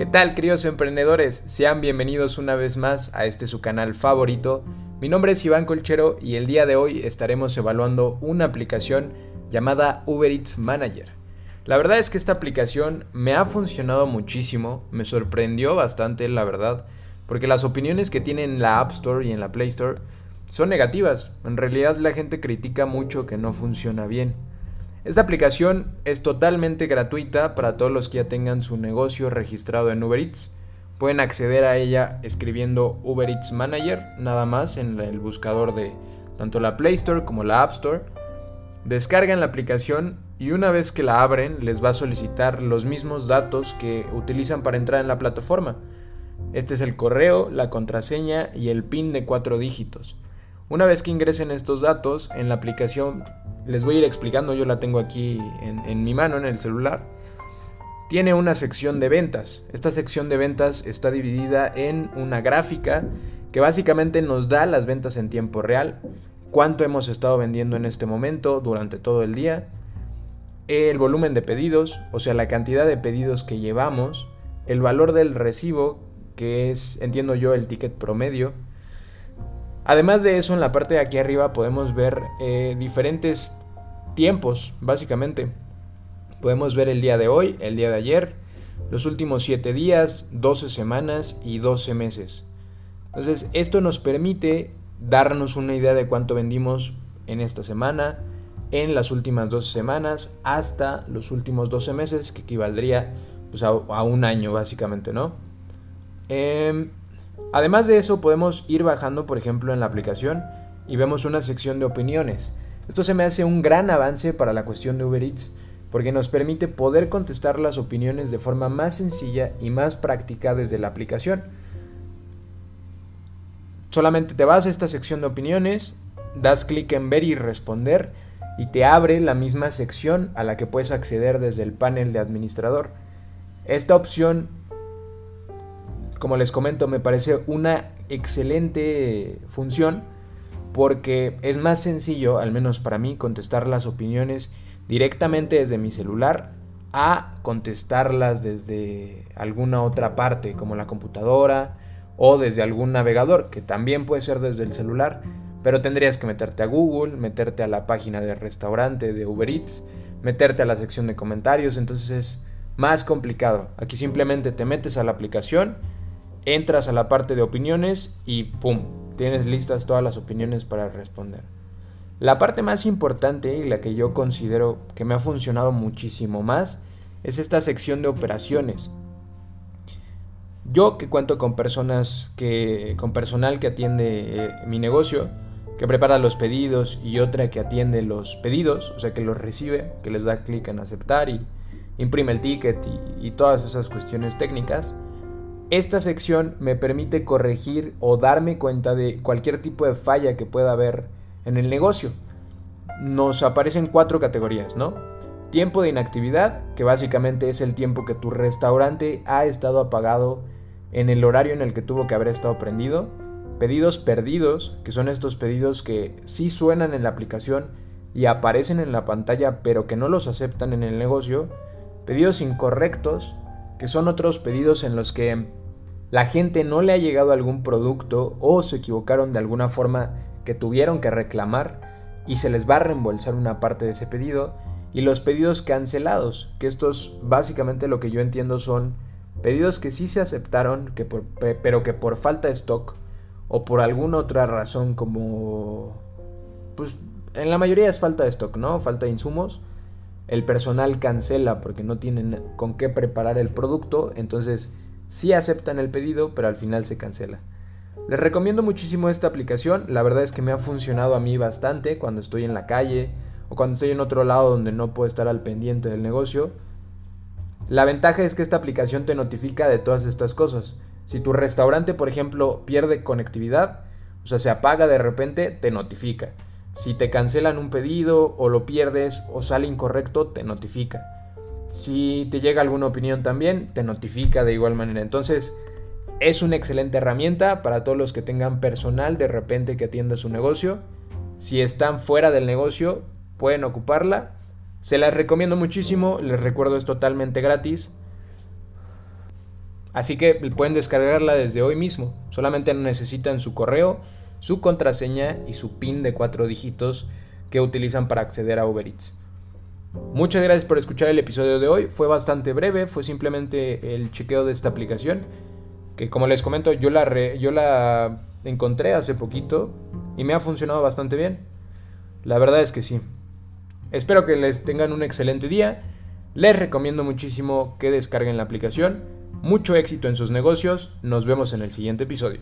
¿Qué tal, queridos emprendedores? Sean bienvenidos una vez más a este su canal favorito. Mi nombre es Iván Colchero y el día de hoy estaremos evaluando una aplicación llamada Uber Eats Manager. La verdad es que esta aplicación me ha funcionado muchísimo, me sorprendió bastante, la verdad, porque las opiniones que tiene en la App Store y en la Play Store son negativas. En realidad la gente critica mucho que no funciona bien. Esta aplicación es totalmente gratuita para todos los que ya tengan su negocio registrado en Uber Eats. Pueden acceder a ella escribiendo Uber Eats Manager, nada más en el buscador de tanto la Play Store como la App Store. Descargan la aplicación y una vez que la abren les va a solicitar los mismos datos que utilizan para entrar en la plataforma. Este es el correo, la contraseña y el PIN de cuatro dígitos. Una vez que ingresen estos datos en la aplicación, les voy a ir explicando, yo la tengo aquí en, mi mano, en el celular. Tiene una sección de ventas. Esta sección de ventas está dividida en una gráfica que básicamente nos da las ventas en tiempo real, cuánto hemos estado vendiendo en este momento durante todo el día, el volumen de pedidos, o sea, la cantidad de pedidos que llevamos, el valor del recibo, que es, entiendo yo, el ticket promedio, Además de eso, en la parte de aquí arriba podemos ver eh, diferentes tiempos, básicamente. Podemos ver el día de hoy, el día de ayer, los últimos 7 días, 12 semanas y 12 meses. Entonces, esto nos permite darnos una idea de cuánto vendimos en esta semana, en las últimas 12 semanas, hasta los últimos 12 meses, que equivaldría pues, a, un año, básicamente, ¿no? Em, Además de eso, podemos ir bajando, por ejemplo, en la aplicación y vemos una sección de opiniones. Esto se me hace un gran avance para la cuestión de Uber Eats porque nos permite poder contestar las opiniones de forma más sencilla y más práctica desde la aplicación. Solamente te vas a esta sección de opiniones, das clic en ver y responder y te abre la misma sección a la que puedes acceder desde el panel de administrador. Esta opción como les comento, me parece una excelente función porque es más sencillo, al menos para mí, contestar las opiniones directamente desde mi celular a contestarlas desde alguna otra parte, como la computadora o desde algún navegador, que también puede ser desde el celular, pero tendrías que meterte a Google, meterte a la página de restaurante de Uber Eats, meterte a la sección de comentarios, entonces es más complicado. Aquí simplemente te metes a la aplicación, entras a la parte de opiniones y ¡pum! Tienes listas todas las opiniones para responder. La parte más importante y la que yo considero que me ha funcionado muchísimo más es esta sección de operaciones. Yo que cuento con personas que con personal que atiende eh, mi negocio, que prepara los pedidos y otra que atiende los pedidos, o sea que los recibe, que les da clic en aceptar y imprime el ticket y todas esas cuestiones técnicas. Esta sección me permite corregir o darme cuenta de cualquier tipo de falla que pueda haber en el negocio. Nos aparecen cuatro categorías, ¿no? Tiempo de inactividad, que básicamente es el tiempo que tu restaurante ha estado apagado en el horario en el que tuvo que haber estado prendido. Pedidos perdidos, que son estos pedidos que sí suenan en la aplicación y aparecen en la pantalla, pero que no los aceptan en el negocio. Pedidos incorrectos, que son otros pedidos en los que la gente no le ha llegado algún producto o se equivocaron de alguna forma que tuvieron que reclamar y se les va a reembolsar una parte de ese pedido. Y los pedidos cancelados, que estos básicamente lo que yo entiendo son pedidos que sí se aceptaron, que pero que por falta de stock o por alguna otra razón como... Pues en la mayoría es falta de stock, ¿no? Falta de insumos. El personal cancela porque no tienen con qué preparar el producto, entonces sí aceptan el pedido, pero al final se cancela. Les recomiendo muchísimo esta aplicación, la verdad es que me ha funcionado a mí bastante cuando estoy en la calle o cuando estoy en otro lado donde no puedo estar al pendiente del negocio. La ventaja es que esta aplicación te notifica de todas estas cosas. Si tu restaurante, por ejemplo, pierde conectividad, o sea, se apaga de repente, te notifica. Si te cancelan un pedido o lo pierdes o sale incorrecto, te notifica. Si te llega alguna opinión también, te notifica de igual manera. Entonces, es una excelente herramienta para todos los que tengan personal de repente que atienda su negocio. Si están fuera del negocio, pueden ocuparla. Se las recomiendo muchísimo, les recuerdo es totalmente gratis. Así que pueden descargarla desde hoy mismo. Solamente necesitan su correo, su contraseña y su PIN de cuatro dígitos que utilizan para acceder a Uber Eats. Muchas gracias por escuchar el episodio de hoy. Fue bastante breve, fue simplemente el chequeo de esta aplicación. Que como les comento, yo la, yo la encontré hace poquito y me ha funcionado bastante bien. La verdad es que sí. Espero que les tengan un excelente día. Les recomiendo muchísimo que descarguen la aplicación. Mucho éxito en sus negocios. Nos vemos en el siguiente episodio.